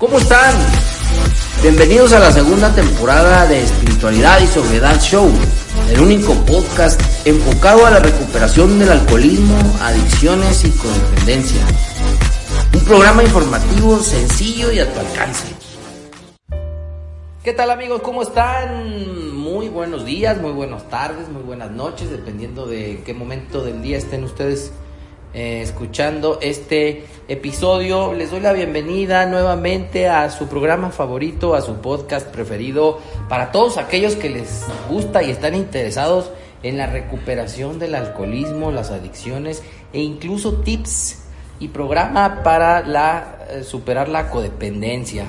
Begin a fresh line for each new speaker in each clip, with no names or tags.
¿Cómo están? Bienvenidos a la segunda temporada de Espiritualidad y Sobriedad Show, el único podcast enfocado a la recuperación del alcoholismo, adicciones y codependencia. Un programa informativo sencillo y a tu alcance. ¿Qué tal amigos? ¿Cómo están? Muy buenos días, muy buenas tardes, muy buenas noches, dependiendo de qué momento del día estén ustedes eh, escuchando este episodio. Les doy la bienvenida nuevamente a su programa favorito, a su podcast preferido, para todos aquellos que les gusta y están interesados en la recuperación del alcoholismo, las adicciones e incluso tips y programa para eh, superar la codependencia.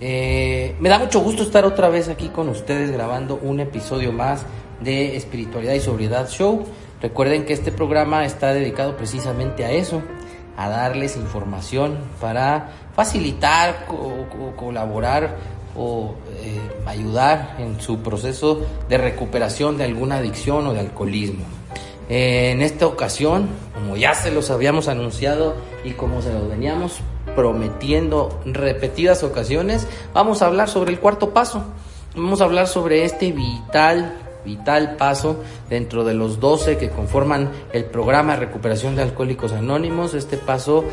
Eh, me da mucho gusto estar otra vez aquí con ustedes grabando un episodio más de Espiritualidad y Sobriedad Show. Recuerden que este programa está dedicado precisamente a eso, a darles información para facilitar o, colaborar o eh, ayudar en su proceso de recuperación de alguna adicción o de alcoholismo. En esta ocasión, como ya se los habíamos anunciado y como se los veníamos prometiendo repetidas ocasiones, vamos a hablar sobre el cuarto paso. Vamos a hablar sobre este vital vital paso dentro de los 12 que conforman el programa de recuperación de alcohólicos anónimos, este paso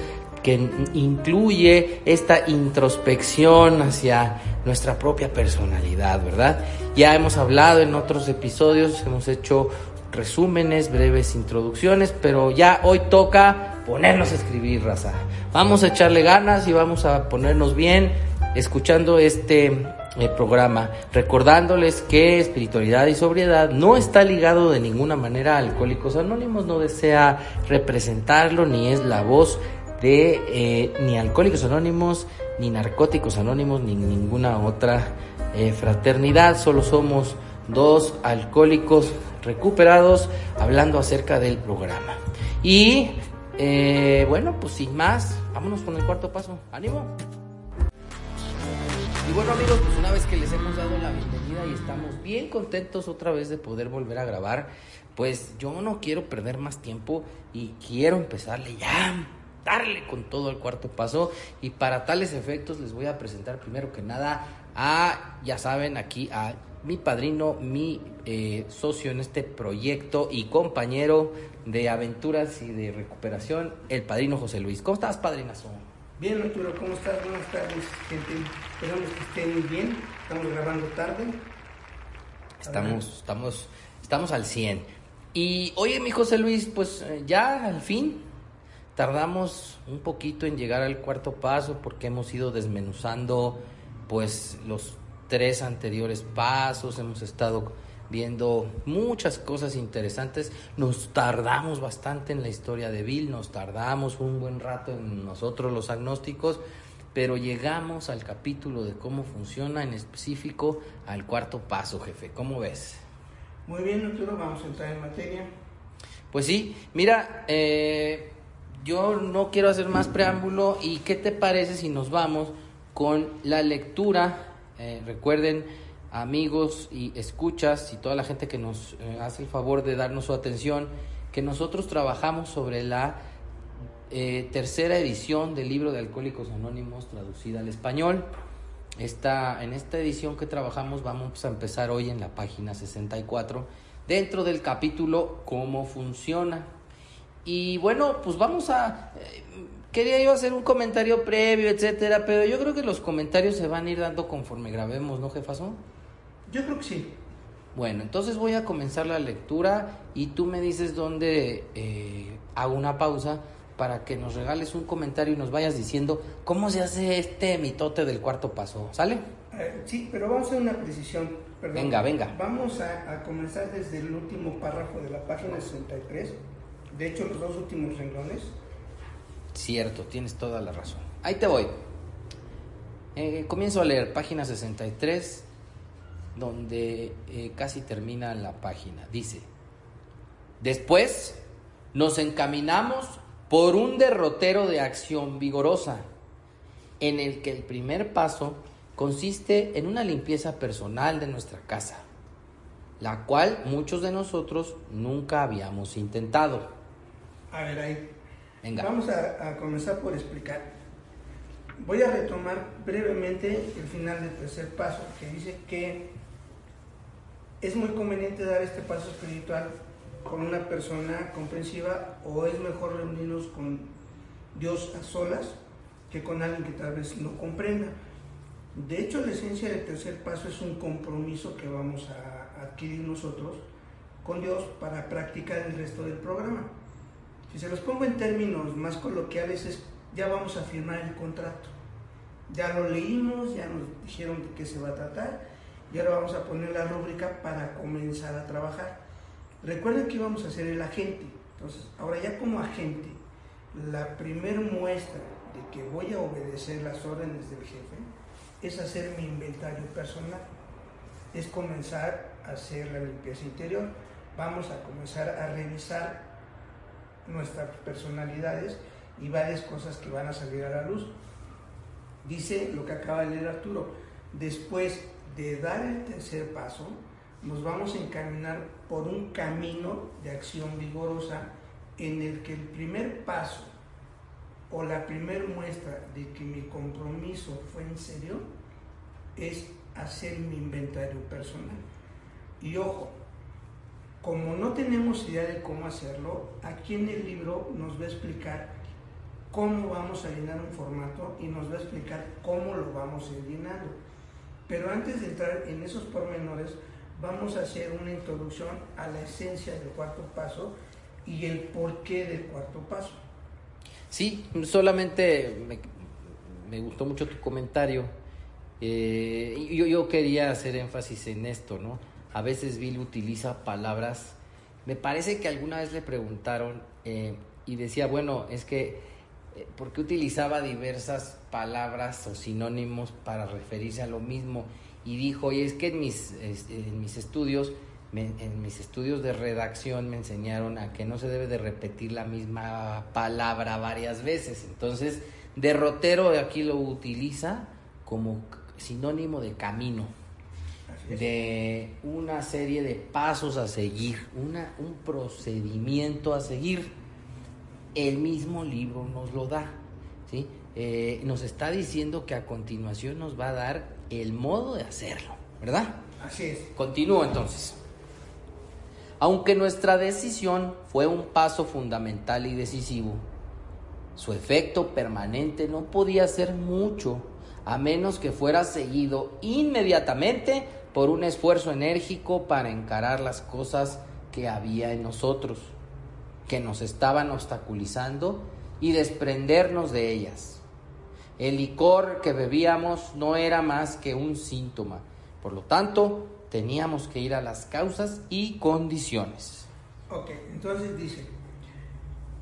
que incluye esta introspección hacia nuestra propia personalidad, ¿verdad? Ya hemos hablado en otros episodios, hemos hecho resúmenes, breves introducciones, pero ya hoy toca ponernos a escribir, raza. Vamos a echarle ganas y vamos a ponernos bien escuchando este el programa, recordándoles que espiritualidad y sobriedad no está ligado de ninguna manera a Alcohólicos Anónimos, no desea representarlo, ni es la voz de eh, ni Alcohólicos Anónimos, ni Narcóticos Anónimos, ni ninguna otra eh, fraternidad, solo somos dos alcohólicos recuperados hablando acerca del programa. Y eh, bueno, pues sin más, vámonos con el cuarto paso. ¡Ánimo! Y bueno amigos, pues una vez que les hemos dado la bienvenida y estamos bien contentos otra vez de poder volver a grabar, pues yo no quiero perder más tiempo y quiero empezarle ya, darle con todo el cuarto paso y para tales efectos les voy a presentar primero que nada a, ya saben, aquí a mi padrino, mi eh, socio en este proyecto y compañero de aventuras y de recuperación, el padrino José Luis. ¿Cómo estás, padrinazo?
Bien, Arturo, ¿cómo estás? Buenas tardes, gente. Esperamos que estén bien. Estamos grabando tarde.
Estamos, estamos, estamos al 100. Y oye, mi José Luis, pues eh, ya al fin tardamos un poquito en llegar al cuarto paso porque hemos ido desmenuzando pues los tres anteriores pasos, hemos estado viendo muchas cosas interesantes. Nos tardamos bastante en la historia de Bill, nos tardamos un buen rato en nosotros los agnósticos, pero llegamos al capítulo de cómo funciona en específico al cuarto paso, jefe. ¿Cómo ves?
Muy bien, Arturo, vamos a entrar en materia.
Pues sí, mira, eh, yo no quiero hacer más preámbulo y ¿qué te parece si nos vamos con la lectura? Eh, recuerden, amigos y escuchas y toda la gente que nos eh, hace el favor de darnos su atención, que nosotros trabajamos sobre la eh, tercera edición del libro de Alcohólicos Anónimos traducida al español. Esta, en esta edición que trabajamos vamos a empezar hoy en la página 64, dentro del capítulo Cómo funciona. Y bueno, pues vamos a... Eh, quería yo hacer un comentario previo, etcétera, pero yo creo que los comentarios se van a ir dando conforme grabemos, ¿no, jefazo?
Yo creo que sí.
Bueno, entonces voy a comenzar la lectura y tú me dices dónde eh, hago una pausa para que nos regales un comentario y nos vayas diciendo cómo se hace este mitote del cuarto paso. ¿Sale?
Eh, sí, pero vamos a hacer una precisión.
Venga, venga.
Vamos a, a, comenzar desde el último párrafo de la página 63. De hecho, los dos últimos renglones.
Cierto, tienes toda la razón. Ahí te voy. Eh, comienzo a leer página 63 donde eh, casi termina la página. Dice, después nos encaminamos por un derrotero de acción vigorosa, en el que el primer paso consiste en una limpieza personal de nuestra casa, la cual muchos de nosotros nunca habíamos intentado.
A ver, ahí. Venga. Vamos a, a comenzar por explicar. voy a retomar brevemente el final del tercer paso, que dice que es muy conveniente dar este paso espiritual con una persona comprensiva o es mejor reunirnos con Dios a solas que con alguien que tal vez no comprenda. De hecho, la esencia del tercer paso es un compromiso que vamos a adquirir nosotros con Dios para practicar el resto del programa. Si se los pongo en términos más coloquiales, es ya vamos a firmar el contrato. Ya lo leímos, ya nos dijeron de qué se va a tratar y ahora vamos a poner la rúbrica para comenzar a trabajar. Recuerden que íbamos a ser el agente. Entonces, ahora ya como agente, la primer muestra de que voy a obedecer las órdenes del jefe es hacer mi inventario personal. Es comenzar a hacer la limpieza interior. Vamos a comenzar a revisar nuestras personalidades y varias cosas que van a salir a la luz. Dice lo que acaba de leer Arturo, después de dar el tercer paso, nos vamos a encaminar por un camino de acción vigorosa en el que el primer paso o la primera muestra de que mi compromiso fue en serio es hacer mi inventario personal. Y ojo, como no tenemos idea de cómo hacerlo, aquí en el libro nos va a explicar cómo vamos a llenar un formato y nos va a explicar cómo lo vamos a ir llenando. Pero antes de entrar en esos pormenores, vamos a hacer una introducción a la esencia del cuarto paso y el porqué del cuarto paso.
Sí, solamente me, gustó mucho tu comentario. Eh, yo, yo quería hacer énfasis en esto, ¿no? A veces Bill utiliza palabras. Me parece que alguna vez le preguntaron eh, y decía, bueno, es que porque utilizaba diversas palabras o sinónimos para referirse a lo mismo y dijo, y es que en mis, en mis estudios, en mis estudios de redacción me enseñaron a que no se debe de repetir la misma palabra varias veces, entonces derrotero aquí lo utiliza como sinónimo de camino, de una serie de pasos a seguir, una, un procedimiento a seguir el mismo libro nos lo da. ¿sí? Eh, nos está diciendo que a continuación nos va a dar el modo de hacerlo, ¿verdad?
Así es.
Continúo entonces. Aunque nuestra decisión fue un paso fundamental y decisivo, su efecto permanente no podía ser mucho a menos que fuera seguido inmediatamente por un esfuerzo enérgico para encarar las cosas que había en nosotros que nos estaban obstaculizando y desprendernos de ellas. El licor que bebíamos no era más que un síntoma, por lo tanto teníamos que ir a las causas y condiciones.
Ok, entonces dice,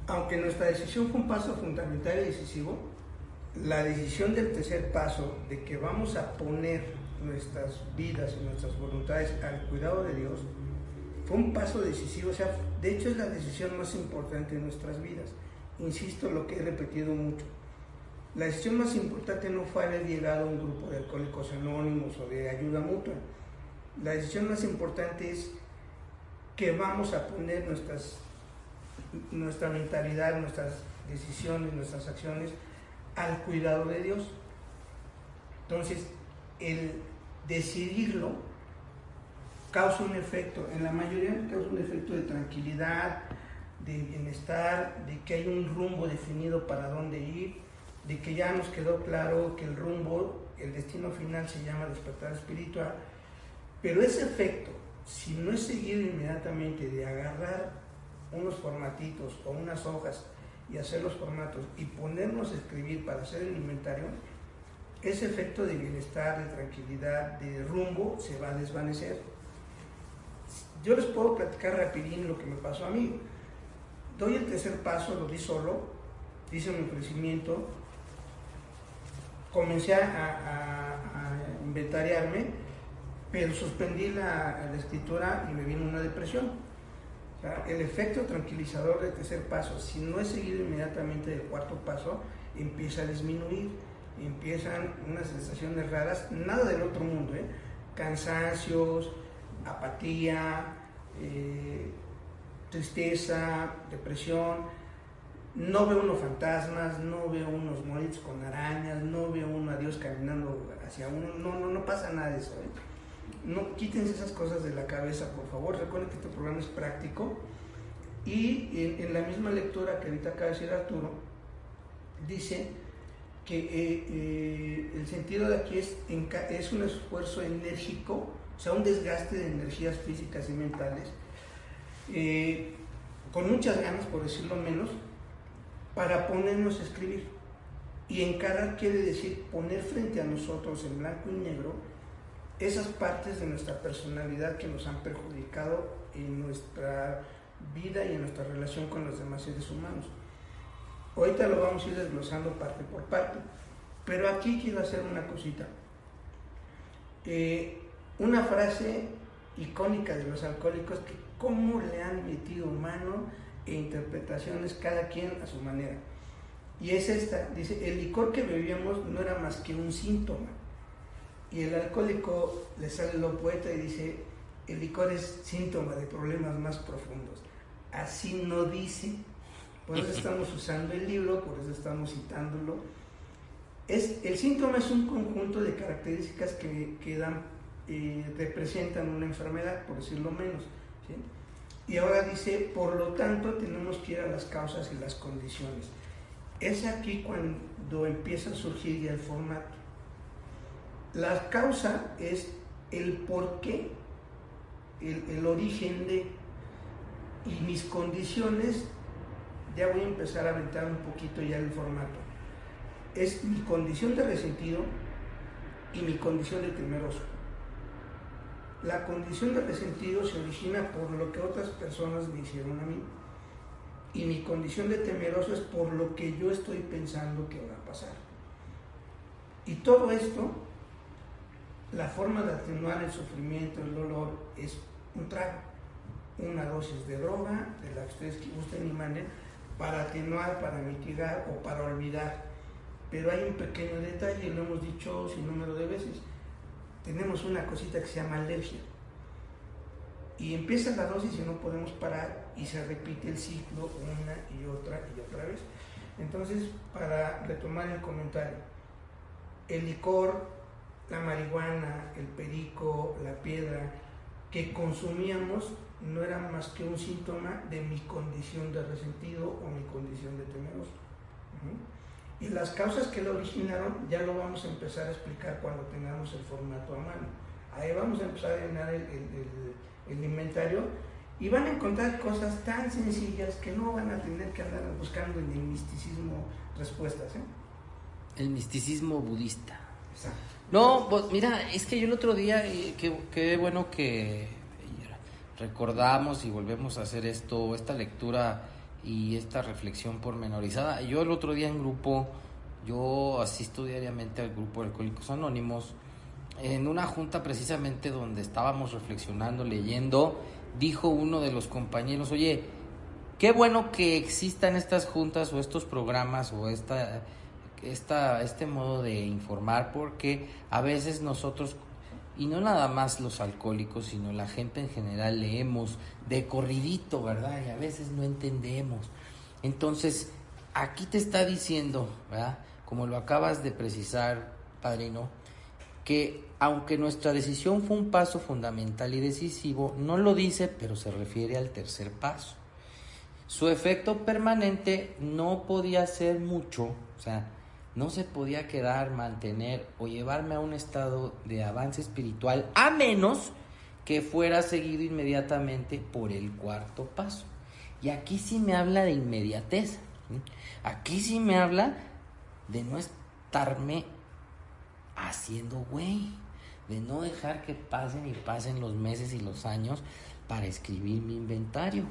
aunque nuestra decisión fue un paso fundamental y decisivo, la decisión del tercer paso de que vamos a poner nuestras vidas y nuestras voluntades al cuidado de Dios fue un paso decisivo, o sea, de hecho es la decisión más importante de nuestras vidas. Insisto, lo que he repetido mucho. La decisión más importante no fue haber llegado a un grupo de alcohólicos anónimos o de ayuda mutua. La decisión más importante es que vamos a poner nuestra mentalidad, nuestras decisiones, nuestras acciones al cuidado de Dios. Entonces, el decidirlo causa un efecto, en la mayoría causa un efecto de tranquilidad, de bienestar, de que hay un rumbo definido para dónde ir, de que ya nos quedó claro que el rumbo, el destino final se llama despertar espiritual, pero ese efecto, si no es seguido inmediatamente de agarrar unos formatitos o unas hojas y hacer los formatos y ponernos a escribir para hacer el inventario, ese efecto de bienestar, de tranquilidad, de rumbo se va a desvanecer. Yo les puedo platicar rapidín lo que me pasó a mí. Doy el tercer paso, lo di solo, hice mi ofrecimiento, comencé a, inventariarme, pero suspendí la, escritura y me vino una depresión. el efecto tranquilizador del tercer paso, si no es seguido inmediatamente del cuarto paso, empieza a disminuir, empiezan unas sensaciones raras, nada del otro mundo, ¿eh? cansancios, apatía, eh, tristeza, depresión. no veo unos fantasmas, no veo unos moritos con arañas, no veo uno a Dios caminando hacia uno, no, no, no pasa nada de eso. ¿eh? No quítense esas cosas de la cabeza, por favor. Recuerden que este programa es práctico. Y en, la misma lectura que ahorita acaba de decir Arturo, dice que eh, el sentido de aquí es, es un esfuerzo enérgico, o sea, un desgaste de energías físicas y mentales, con muchas ganas, por decirlo menos, para ponernos a escribir. Y encarar quiere decir poner frente a nosotros en blanco y negro esas partes de nuestra personalidad que nos han perjudicado en nuestra vida y en nuestra relación con los demás seres humanos. Ahorita lo vamos a ir desglosando parte por parte, pero aquí quiero hacer una cosita. Eh, una frase icónica de los alcohólicos que cómo le han metido mano e interpretaciones cada quien a su manera. Y es esta, dice, el licor que bebíamos no era más que un síntoma. Y el alcohólico le sale lo poeta y dice, el licor es síntoma de problemas más profundos. Así no dice. Por eso estamos usando el libro, por eso estamos citándolo. Es, el síntoma es un conjunto de características que, que dan, eh, representan una enfermedad, por decirlo menos. Y ahora dice, por lo tanto, tenemos que ir a las causas y las condiciones. Es aquí cuando empieza a surgir ya el formato. La causa es el por qué, el, origen de, y mis condiciones, ya voy a empezar a aventar un poquito ya el formato. Es mi condición de resentido y mi condición de temeroso. La condición de resentido se origina por lo que otras personas me hicieron a mí. Y mi condición de temeroso es por lo que yo estoy pensando que va a pasar. Y todo esto, la forma de atenuar el sufrimiento, el dolor, es un trago, una dosis de droga, de la que ustedes gusten y manden, para atenuar, para mitigar o para olvidar. Pero hay un pequeño detalle, lo hemos dicho sin número de veces tenemos una cosita que se llama alergia. Y empieza la dosis y no podemos parar y se repite el ciclo una y otra y otra vez. Entonces, para retomar el comentario, el licor, la marihuana, el perico, la piedra que consumíamos no eran más que un síntoma de mi condición de resentido o mi condición de temeroso. Y las causas que lo originaron ya lo vamos a empezar a explicar cuando tengamos el formato a mano. Ahí vamos a empezar a llenar el, inventario y van a encontrar cosas tan sencillas que no van a tener que andar buscando en el misticismo respuestas. ¿eh?
El misticismo budista. Exacto. No, pues mira, es que yo el otro día, eh, qué bueno que recordamos y volvemos a hacer esto, esta lectura y esta reflexión pormenorizada. Yo el otro día en grupo, yo asisto diariamente al grupo de Alcohólicos Anónimos, en una junta precisamente donde estábamos reflexionando, leyendo, dijo uno de los compañeros, oye, qué bueno que existan estas juntas o estos programas o esta, esta, este modo de informar porque a veces nosotros y no nada más los alcohólicos, sino la gente en general leemos de corridito, ¿verdad? Y a veces no entendemos. Entonces, aquí te está diciendo, ¿verdad? Como lo acabas de precisar, padrino, que aunque nuestra decisión fue un paso fundamental y decisivo, no lo dice, pero se refiere al tercer paso. Su efecto permanente no podía ser mucho, o sea, no se podía quedar, mantener o llevarme a un estado de avance espiritual a menos que fuera seguido inmediatamente por el cuarto paso. Y aquí sí me habla de inmediatez. Aquí sí me habla de no estarme haciendo güey, de no dejar que pasen y pasen los meses y los años para escribir mi inventario.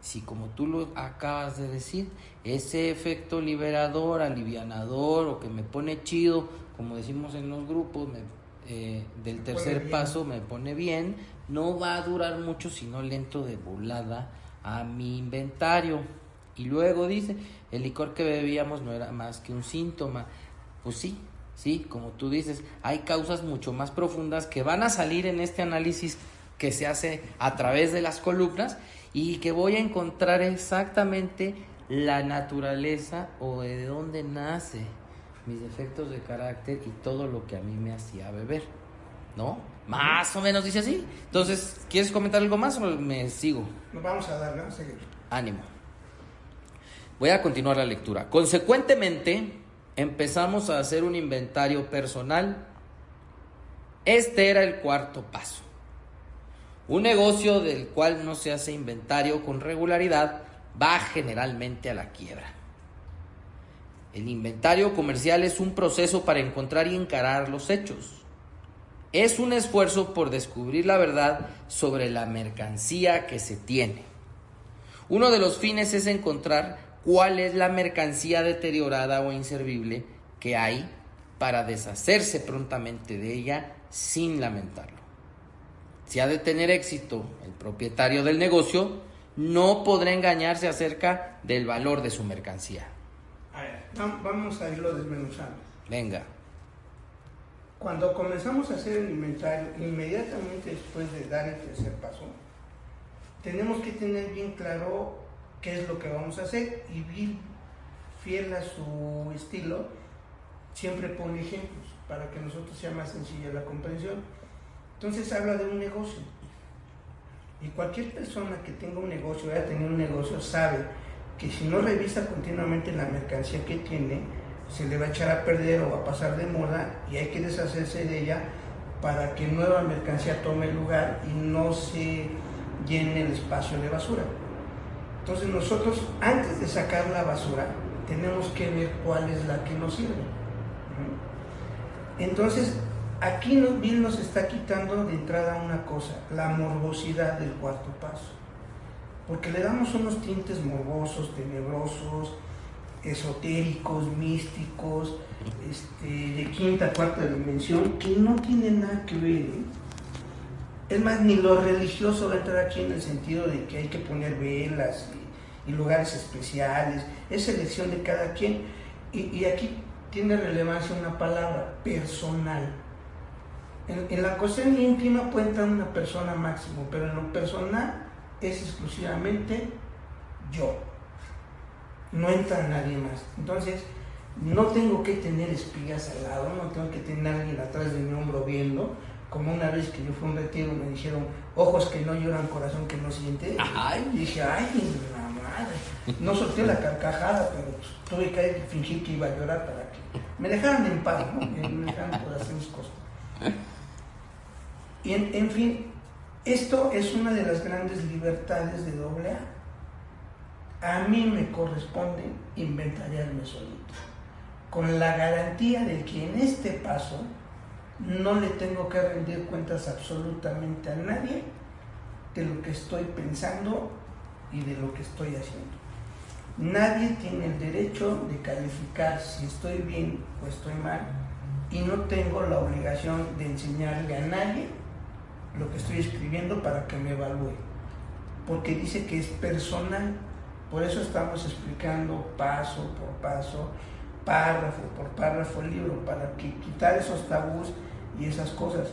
Si como tú lo acabas de decir, ese efecto liberador, alivianador o que me pone chido, como decimos en los grupos, eh, del tercer paso me pone bien, no va a durar mucho sino lento de volada a mi inventario. Y luego dice, el licor que bebíamos no era más que un síntoma. Pues sí, sí, como tú dices, hay causas mucho más profundas que van a salir en este análisis que se hace a través de las columnas y que voy a encontrar exactamente la naturaleza o de dónde nace mis defectos de carácter y todo lo que a mí me hacía beber. ¿No? Más o menos dice así. Entonces, ¿quieres comentar algo más o me sigo?
Nos vamos a dar, ¿no? Seguir.
Ánimo. Voy a continuar la lectura. Consecuentemente, empezamos a hacer un inventario personal. Este era el cuarto paso. Un negocio del cual no se hace inventario con regularidad va generalmente a la quiebra. El inventario comercial es un proceso para encontrar y encarar los hechos. Es un esfuerzo por descubrir la verdad sobre la mercancía que se tiene. Uno de los fines es encontrar cuál es la mercancía deteriorada o inservible que hay para deshacerse prontamente de ella sin lamentarlo. Si ha de tener éxito el propietario del negocio, no podrá engañarse acerca del valor de su mercancía.
A ver, vamos a irlo desmenuzando.
Venga.
Cuando comenzamos a hacer el inventario, inmediatamente después de dar el tercer paso, tenemos que tener bien claro qué es lo que vamos a hacer y Bill, fiel a su estilo, siempre pone ejemplos para que nosotros sea más sencilla la comprensión. Entonces habla de un negocio. Y cualquier persona que tenga un negocio, vaya a tener un negocio, sabe que si no revisa continuamente la mercancía que tiene, se le va a echar a perder o va a pasar de moda y hay que deshacerse de ella para que nueva mercancía tome lugar y no se llene el espacio de basura. Entonces nosotros antes de sacar la basura tenemos que ver cuál es la que nos sirve. Entonces aquí Bill nos está quitando de entrada una cosa, la morbosidad del cuarto paso. Porque le damos unos tintes morbosos, tenebrosos, esotéricos, místicos, este, de quinta, cuarta dimensión, que no tienen nada que ver. ¿eh? Es más, ni lo religioso va a entrar aquí en el sentido de que hay que poner velas y, lugares especiales, es elección de cada quien. Y, aquí tiene relevancia una palabra, personal. En, en, la cuestión íntima puede entrar una persona máximo, pero en lo personal es exclusivamente yo. No entra nadie más. Entonces, no tengo que tener espigas al lado, no tengo que tener a alguien atrás de mi hombro viendo, como una vez que yo fui a un retiro me dijeron, ojos que no lloran, corazón que no siente. Y dije, ay, la madre. No solté la carcajada, pero pues, tuve que fingir que iba a llorar para que me dejaran en paz, ¿no? me dejaran por hacer mis cosas. Y en, fin, esto es una de las grandes libertades de doble A. A mí me corresponde inventariarme solito, con la garantía de que en este paso no le tengo que rendir cuentas absolutamente a nadie de lo que estoy pensando y de lo que estoy haciendo. Nadie tiene el derecho de calificar si estoy bien o estoy mal y no tengo la obligación de enseñarle a nadie lo que estoy escribiendo para que me evalúe. Porque dice que es personal. Por eso estamos explicando paso por paso, párrafo por párrafo el libro, para que quitar esos tabús y esas cosas.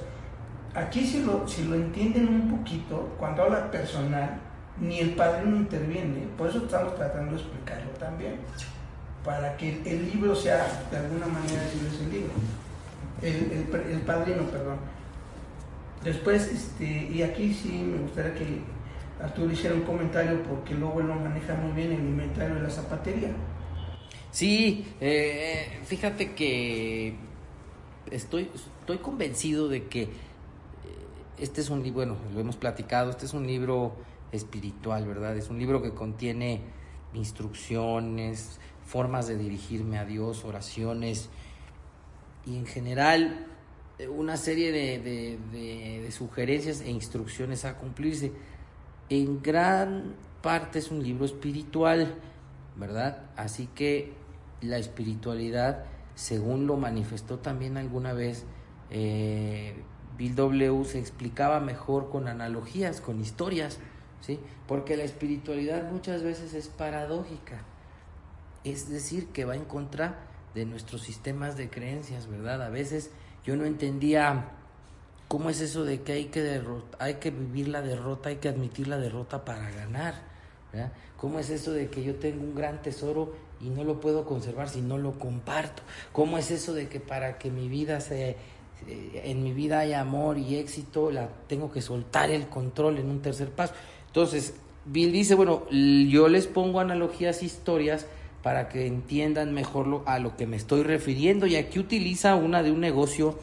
Aquí si lo, si lo entienden un poquito, cuando habla personal, ni el padre no interviene, por eso estamos tratando de explicarlo también, para que el libro sea de alguna manera es el libro, el, el, el padrino, perdón. Después, este, y aquí sí me gustaría que Arturo hiciera un comentario porque luego él lo maneja muy bien el inventario de la zapatería.
Sí, eh, fíjate que estoy, estoy convencido de que eh, este es un libro, bueno, lo hemos platicado, este es un libro espiritual, ¿verdad? Es un libro que contiene instrucciones, formas de dirigirme a Dios, oraciones y en general eh, una serie de, sugerencias e instrucciones a cumplirse. En gran parte es un libro espiritual, ¿verdad? Así que la espiritualidad, según lo manifestó también alguna vez, eh, Bill W. se explicaba mejor con analogías, con historias, ¿sí? Porque la espiritualidad muchas veces es paradójica, es decir, que va en contra de nuestros sistemas de creencias, ¿verdad? A veces yo no entendía cómo es eso de que hay que, hay que vivir la derrota, hay que admitir la derrota para ganar. ¿Cómo es eso de que yo tengo un gran tesoro y no lo puedo conservar si no lo comparto? ¿Cómo es eso de que para que mi vida se, en mi vida haya amor y éxito, la tengo que soltar el control en un tercer paso? Entonces, Bill dice, bueno, yo les pongo analogías, historias para que entiendan mejor lo, a lo que me estoy refiriendo y aquí utiliza una de un negocio,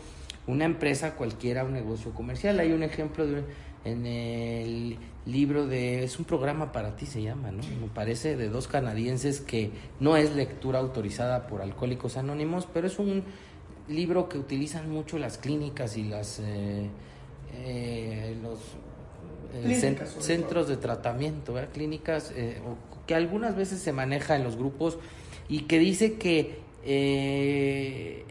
una empresa cualquiera, un negocio comercial. Hay un ejemplo de en el libro de, es un programa para ti se llama, ¿no? Me parece, de dos canadienses que no es lectura autorizada por Alcohólicos Anónimos, pero es un libro que utilizan mucho las clínicas y las eh, eh, los eh, centros de tratamiento, clínicas que algunas veces se maneja en los grupos y que dice que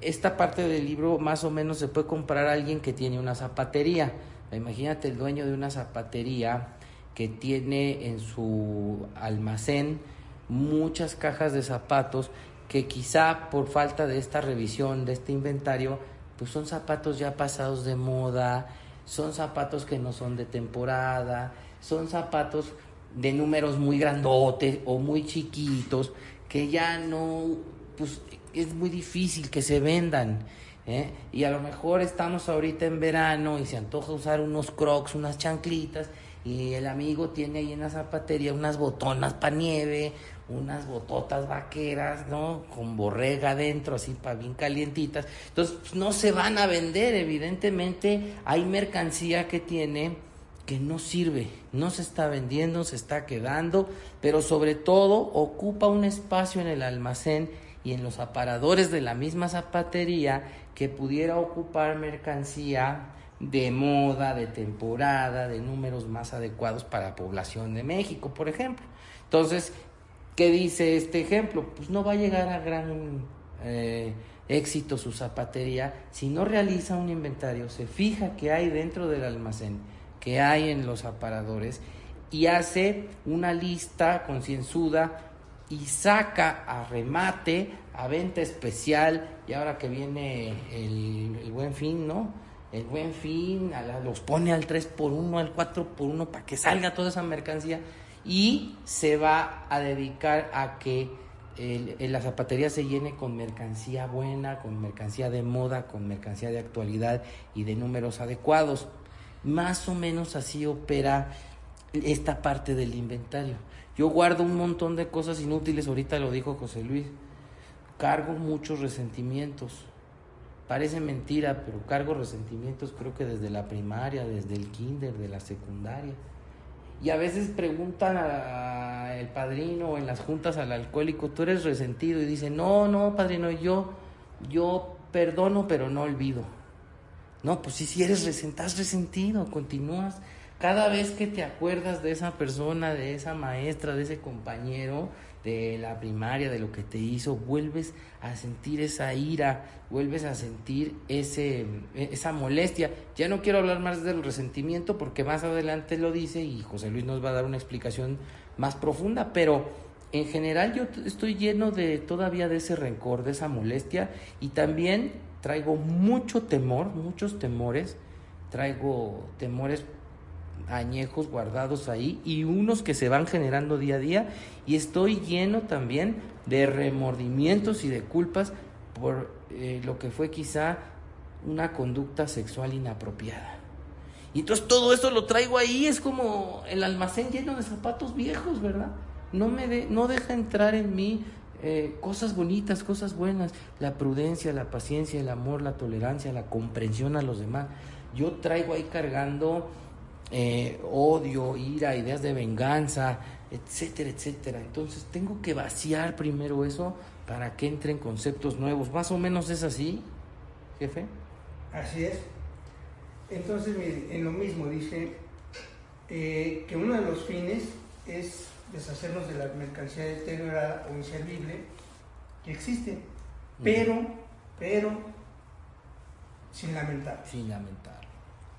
esta parte del libro más o menos se puede comprar a alguien que tiene una zapatería. Imagínate el dueño de una zapatería que tiene en su almacén muchas cajas de zapatos que quizá por falta de esta revisión, de este inventario, pues son zapatos ya pasados de moda, son zapatos que no son de temporada, son zapatos de números muy grandotes o muy chiquitos que ya no, pues es muy difícil que se vendan. ¿eh? Y a lo mejor estamos ahorita en verano y se antoja usar unos crocs, unas chanclitas, y el amigo tiene ahí en la zapatería unas botonas para nieve, unas bototas vaqueras, ¿no? Con borrega adentro, así para bien calientitas. Entonces, pues, no se van a vender, evidentemente hay mercancía que tiene que no sirve, no se está vendiendo, se está quedando, pero sobre todo ocupa un espacio en el almacén y en los aparadores de la misma zapatería que pudiera ocupar mercancía de moda, de temporada, de números más adecuados para la población de México, por ejemplo. Entonces, ¿qué dice este ejemplo? Pues no va a llegar a gran eh, éxito su zapatería si no realiza un inventario, se fija qué hay dentro del almacén, qué hay en los aparadores y hace una lista concienzuda y saca a remate, a venta especial, y ahora que viene el, buen fin, ¿no? El buen fin, los pone al 3 por 1 al 4 por 1 para que salga toda esa mercancía y se va a dedicar a que la zapatería se llene con mercancía buena, con mercancía de moda, con mercancía de actualidad y de números adecuados. Más o menos así opera esta parte del inventario. Yo guardo un montón de cosas inútiles, ahorita lo dijo José Luis. Cargo muchos resentimientos. Parece mentira, pero cargo resentimientos creo que desde la primaria, desde el kinder, de la secundaria. Y a veces preguntan al padrino o en las juntas al alcohólico, tú eres resentido y dice, no, no, padrino, yo, yo perdono pero no olvido. No, pues si, si eres estás resentido, continúas cada vez que te acuerdas de esa persona, de esa maestra, de ese compañero de la primaria, de lo que te hizo, vuelves a sentir esa ira, vuelves a sentir ese, esa molestia. Ya no quiero hablar más del resentimiento porque más adelante lo dice y José Luis nos va a dar una explicación más profunda, pero en general yo estoy lleno de todavía de ese rencor, de esa molestia y también traigo mucho temor, muchos temores, traigo temores añejos guardados ahí y unos que se van generando día a día y estoy lleno también de remordimientos y de culpas por eh, lo que fue quizá una conducta sexual inapropiada. Y entonces todo esto lo traigo ahí, es como el almacén lleno de zapatos viejos, ¿verdad? No me de, no deja entrar en mí eh, cosas bonitas, cosas buenas, la prudencia, la paciencia, el amor, la tolerancia, la comprensión a los demás. Yo traigo ahí cargando eh, odio, ira, ideas de venganza, etcétera, etcétera. Entonces tengo que vaciar primero eso para que entren conceptos nuevos. Más o menos es así, jefe.
Así es. Entonces, en lo mismo dice eh, que uno de los fines es deshacernos de la mercancía deteriorada o inservible que existe, pero, pero, sin lamentar.
Sin lamentar.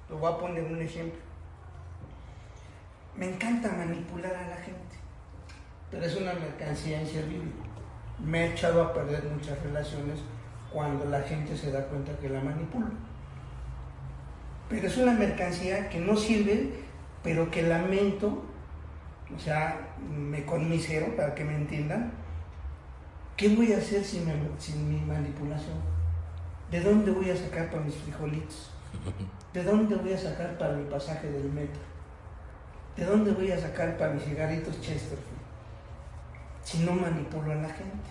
Lo voy a poner un ejemplo. Me encanta manipular a la gente, pero es una mercancía inservible. Me he echado a perder muchas relaciones cuando la gente se da cuenta que la manipulo. Pero es una mercancía que no sirve, pero que lamento o sea, me conmisero para que me entiendan. ¿Qué voy a hacer sin, sin mi manipulación? ¿De dónde voy a sacar para mis frijolitos? ¿De dónde voy a sacar para mi pasaje del metro? ¿De dónde voy a sacar para mis cigarritos Chesterfield? Si no manipulo a la gente.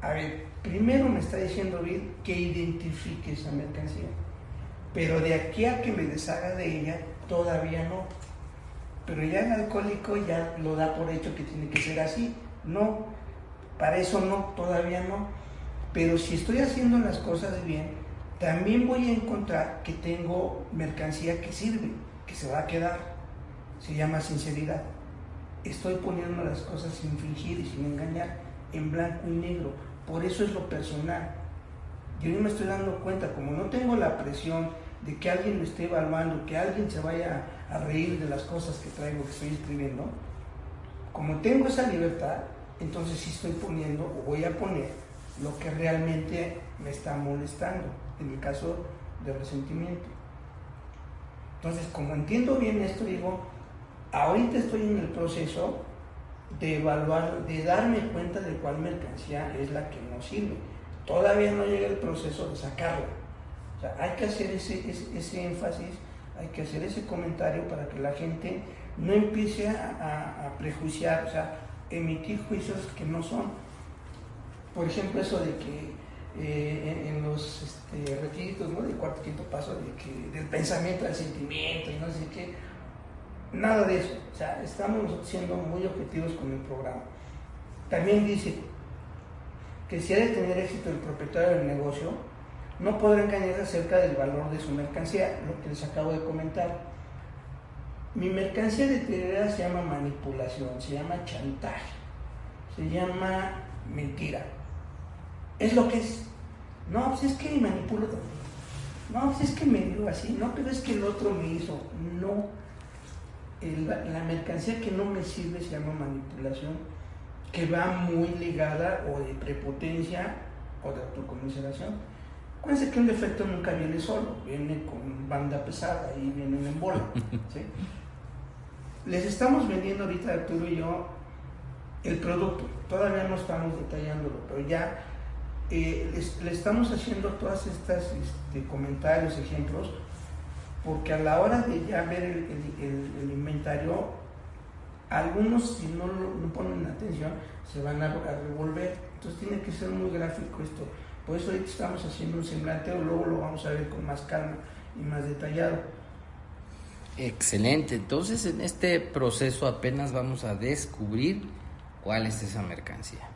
A ver, primero me está diciendo Bill que identifique esa mercancía. Pero de aquí a que me deshaga de ella, todavía no. Pero ya el alcohólico ya lo da por hecho que tiene que ser así. No, para eso no, todavía no. Pero si estoy haciendo las cosas bien, también voy a encontrar que tengo mercancía que sirve, que se va a quedar. Se llama sinceridad. Estoy poniendo las cosas sin fingir y sin engañar, en blanco y negro. Por eso es lo personal. Yo me estoy dando cuenta, como no tengo la presión de que alguien me esté evaluando, que alguien se vaya a reír de las cosas que traigo, que estoy escribiendo, como tengo esa libertad, entonces sí estoy poniendo o voy a poner lo que realmente me está molestando, en el caso del resentimiento. Entonces, como entiendo bien esto, digo, ahorita estoy en el proceso de evaluar, de darme cuenta de cuál mercancía es la que no sirve. Todavía no llega el proceso de sacarla. O sea, hay que hacer ese, ese, énfasis, hay que hacer ese comentario para que la gente no empiece a, prejuiciar, o sea, emitir juicios que no son. Por ejemplo, eso de que eh, en, los este, retiritos ¿no? del cuarto quinto paso, de que, del pensamiento al sentimiento y no sé qué, nada de eso. O sea, estamos siendo muy objetivos con el programa. También dice que si ha de tener éxito el propietario del negocio, no podrá engañar acerca del valor de su mercancía, lo que les acabo de comentar mi mercancía de deteriorada se llama manipulación, se llama chantaje, se llama mentira. Es lo que es. No, pues es que manipulo. No, pues es que me dio así. No, pero es que el otro me hizo. No. la mercancía que no me sirve se llama manipulación, que va muy ligada o de prepotencia o de autocomiseración. Acuérdense que un defecto nunca viene solo, viene con banda pesada y viene en bola. ¿sí? Les estamos vendiendo ahorita, Arturo y yo, el producto. Todavía no estamos detallándolo, pero ya eh, le estamos haciendo todas estas este, comentarios, ejemplos, porque a la hora de ya ver el, inventario, algunos si no, no ponen atención se van a, a, revolver. Entonces tiene que ser muy gráfico esto. Por eso ahorita estamos haciendo un semblante, o luego lo vamos a ver con más calma y más detallado.
Excelente, entonces en este proceso apenas vamos a descubrir cuál es esa mercancía.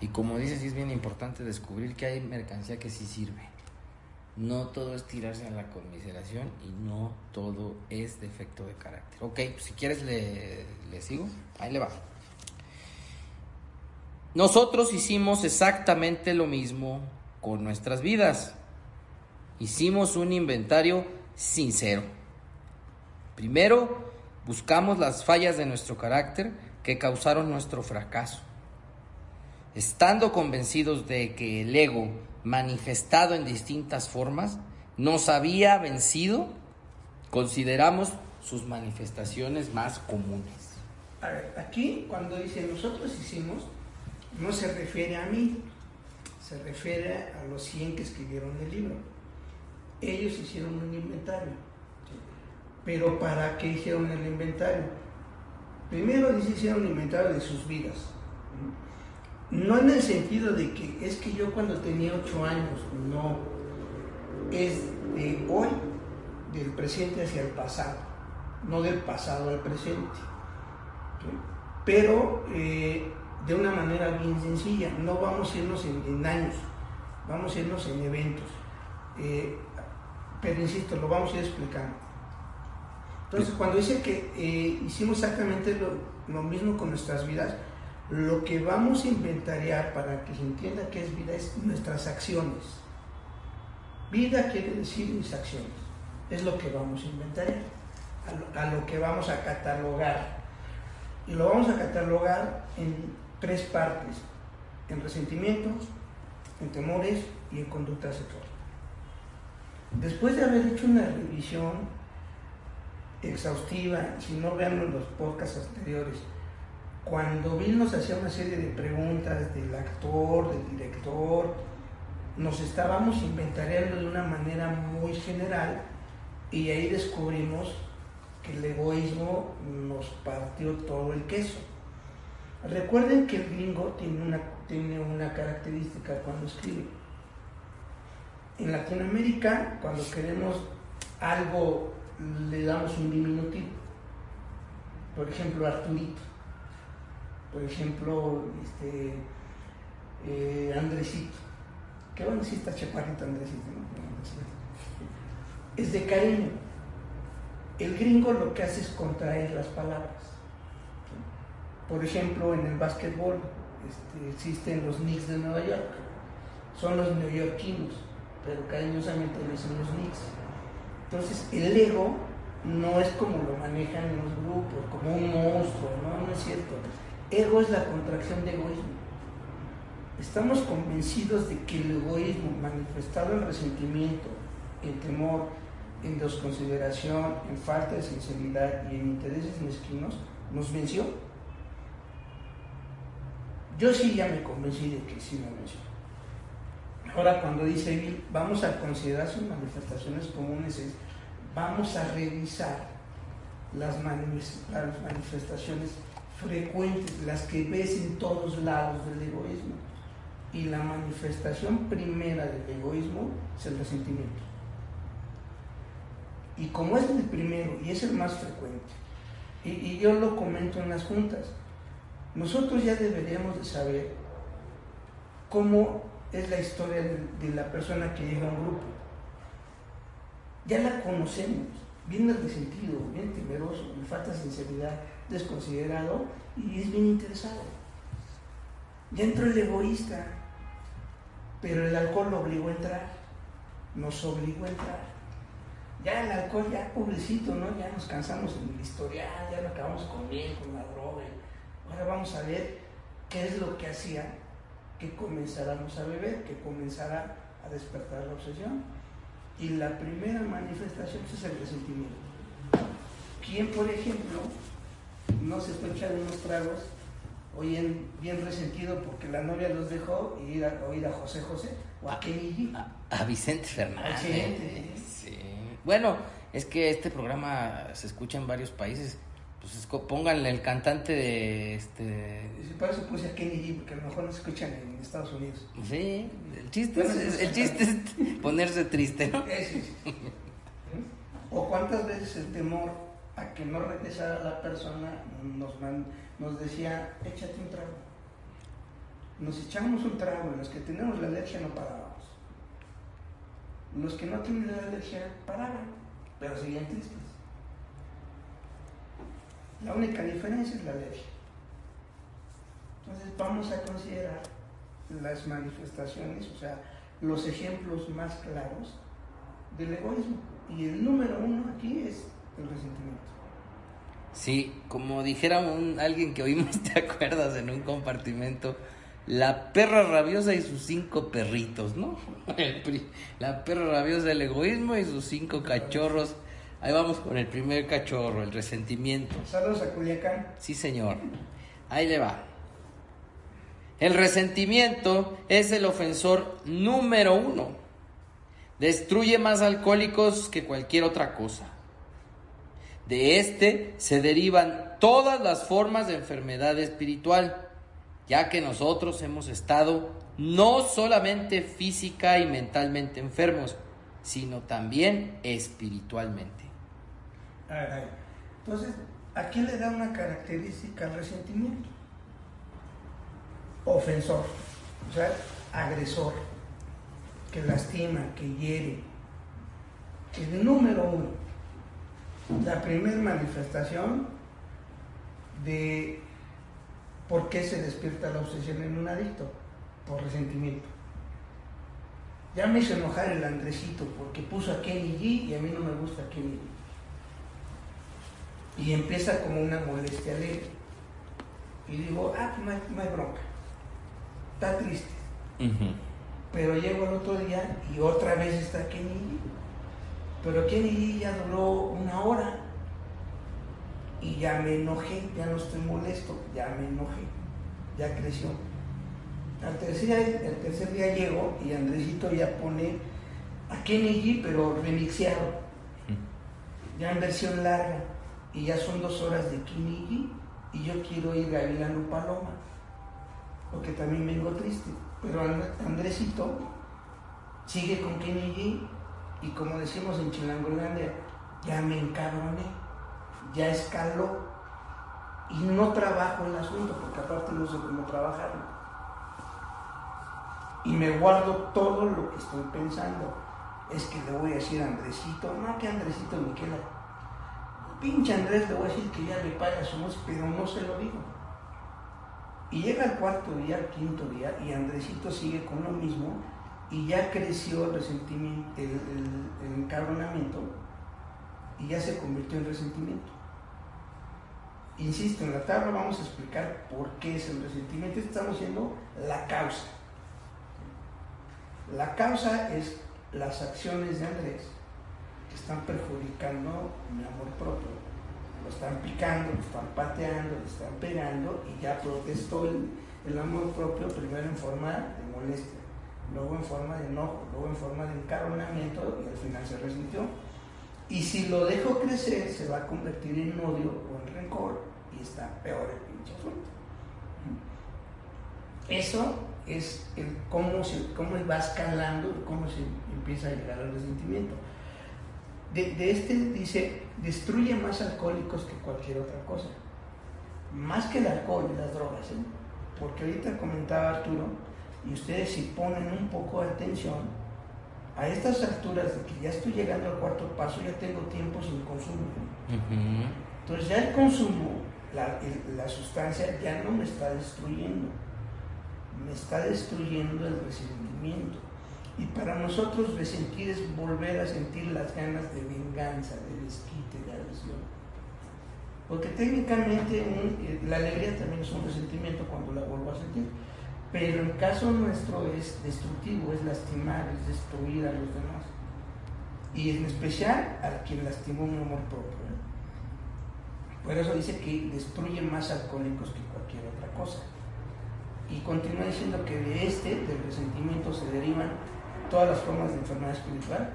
Y como dices, es bien importante descubrir que hay mercancía que sí sirve. No todo es tirarse a la conmiseración y no todo es defecto de carácter. Ok, pues si quieres le sigo. Ahí le va. Nosotros hicimos exactamente lo mismo con nuestras vidas. Hicimos un inventario sincero Primero, buscamos las fallas de nuestro carácter que causaron nuestro fracaso. Estando convencidos de que el ego, manifestado en distintas formas, nos había vencido, consideramos sus manifestaciones más comunes.
A ver, aquí cuando dice nosotros hicimos, no se refiere a mí, se refiere a los 100 que escribieron el libro. Ellos hicieron un inventario pero ¿para qué hicieron el inventario? Primero hicieron un inventario de sus vidas. No en el sentido de que es que yo cuando tenía ocho años, no. Es de hoy, del presente hacia el pasado, no del pasado al presente. Pero eh, de una manera bien sencilla, no vamos a irnos en, años, vamos a irnos en eventos. Eh, pero insisto, lo vamos a ir explicando. Entonces, cuando dice que eh, hicimos exactamente lo, mismo con nuestras vidas, lo que vamos a inventariar para que se entienda qué es vida es nuestras acciones. Vida quiere decir mis acciones. Es lo que vamos a inventariar, a lo, que vamos a catalogar. Y lo vamos a catalogar en tres partes, en resentimientos, en temores y en conducta sexual. Después de haber hecho una revisión exhaustiva, si no vean los podcasts anteriores, cuando Bill nos hacía una serie de preguntas del actor, del director, nos estábamos inventariando de una manera muy general y ahí descubrimos que el egoísmo nos partió todo el queso. Recuerden que el gringo tiene una, tiene una característica cuando escribe. En Latinoamérica, cuando queremos algo, le damos un diminutivo. Por ejemplo, Arturito. Por ejemplo, este, eh, Andresito. Que bueno, sí está chaparrito Andresito, Es de cariño. El gringo lo que hace es contraer las palabras. Por ejemplo, en el básquetbol este, existen los Knicks de Nueva York. Son los neoyorquinos, pero cariñosamente le dicen los Knicks. Entonces, el ego no es como lo manejan en los grupos, como un monstruo, no, no es cierto. Ego es la contracción de egoísmo. Estamos convencidos de que el egoísmo manifestado en resentimiento, en temor, en desconsideración, en falta de sinceridad y en intereses mezquinos nos venció. Yo sí ya me convencí de que sí me venció. Ahora cuando dice vamos a considerar sus manifestaciones comunes, es, vamos a revisar las, manifestaciones frecuentes, las que ves en todos lados del egoísmo. Y la manifestación primera del egoísmo es el resentimiento. Y como es el primero y es el más frecuente, y, yo lo comento en las juntas, nosotros ya deberíamos de saber cómo es la historia de, la persona que llega a un grupo. Ya la conocemos, viene resentido, bien temeroso, le falta sinceridad, desconsiderado y es bien interesado. Ya entró el egoísta, pero el alcohol lo obligó a entrar, nos obligó a entrar. Ya el alcohol, ya pobrecito, ¿no? Ya nos cansamos en el historial, ya lo acabamos con bien, con la. Ahora vamos a ver qué es lo que hacía que comenzáramos a beber, que comenzara a despertar la obsesión. Y la primera manifestación es el resentimiento. ¿Quién, por ejemplo, no se fue echar unos tragos hoy bien resentido porque la novia los dejó y ir a oír a José José o a Kenny
A, Vicente Fernández. Sí. Bueno, es que este programa se escucha en varios países. Pues pónganle el cantante de este.
Por eso puse a Kenny G, porque a lo mejor no se escuchan en Estados Unidos.
Sí, el chiste, es, el chiste es ponerse triste, ¿no? Sí, sí.
o cuántas veces el temor a que no regresara la persona nos, nos decía, échate un trago. Nos echamos un trago, los que tenemos la alergia no parábamos. Los que no tienen la alergia paraban, pero seguían tristes. La única diferencia es la alergia. Entonces vamos a considerar las manifestaciones, o sea, los ejemplos más claros del egoísmo. Y el número uno aquí es el resentimiento.
Sí, como dijera alguien que oímos, ¿te acuerdas? En un compartimento, la perra rabiosa y sus cinco perritos, ¿no? la perra rabiosa del egoísmo y sus cinco cachorros. Ahí vamos con el primer cachorro, el resentimiento.
Saludos a Culiacán.
Sí, señor. Ahí le va. El resentimiento es el ofensor número uno. Destruye más alcohólicos que cualquier otra cosa. De este se derivan todas las formas de enfermedad espiritual, ya que nosotros hemos estado no solamente física y mentalmente enfermos, sino también espiritualmente.
Entonces, ¿a quién le da una característica al resentimiento? Ofensor, o sea, agresor, que lastima, que hiere. El número uno la primera manifestación de por qué se despierta la obsesión en un adicto, por resentimiento. Ya me hizo enojar el Andresito porque puso a Kenny G y a mí no me gusta Kenny G. Y empieza como una molestia alegre. Y digo, ah, no hay, bronca. Está triste. Pero llego el otro día y otra vez está Kenny G pero Kenny ya duró una hora y ya me enojé, ya no estoy molesto, ya me enojé, ya creció. Al tercer, el tercer día llego y Andresito ya pone a Kenny G, pero remixeado, ya en versión larga, y ya son dos horas de G, y yo quiero ir Gavilano Paloma, porque también vengo triste. Pero Andresito sigue con G, y como decimos en Chilangolandia, ya me encabroné, ya escaló, y no trabajo el asunto, porque aparte no sé cómo trabajarlo. Y me guardo todo lo que estoy pensando. Es que le voy a decir a Andresito, no que Andresito me queda. Pinche Andrés le voy a decir que ya me paga su música, pero no se lo digo. Y llega el cuarto día, el quinto día, y Andresito sigue con lo mismo, y ya creció el resentimiento, el, el, y ya se convirtió en resentimiento. Insisto, en la tabla vamos a explicar por qué es el resentimiento. Estamos haciendo la causa. La causa es las acciones de Andrés que están perjudicando mi amor propio. Lo están picando, lo están pateando, lo están pegando y ya protestó el, el amor propio primero en forma de molestia, luego en forma de enojo, luego en forma de encarronamiento y al final se resintió. Y si lo dejo crecer, se va a convertir en odio o en rencor y está peor el pinche asunto. Eso es el cómo, se, cómo va escalando, cómo se empieza a llegar al resentimiento. De, de, este dice, destruye más alcohólicos que cualquier otra cosa. Más que el alcohol y las drogas. ¿eh? Porque ahorita comentaba Arturo, y ustedes si ponen un poco de atención, a estas alturas de que ya estoy llegando al cuarto paso, ya tengo tiempo sin consumo. Uh -huh. Entonces ya el consumo, la, el, la sustancia ya no me está destruyendo me está destruyendo el resentimiento. Y para nosotros resentir es volver a sentir las ganas de venganza, de desquite, de agresión. Porque técnicamente un, la alegría también es un resentimiento cuando la vuelvo a sentir. Pero en caso nuestro es destructivo, es lastimar, es destruir a los demás. Y en especial a quien lastimó un amor propio. ¿eh? Por eso dice que destruye más alcohólicos que cualquier otra cosa. Y continúa diciendo que de este, del resentimiento, se derivan todas las formas de enfermedad espiritual.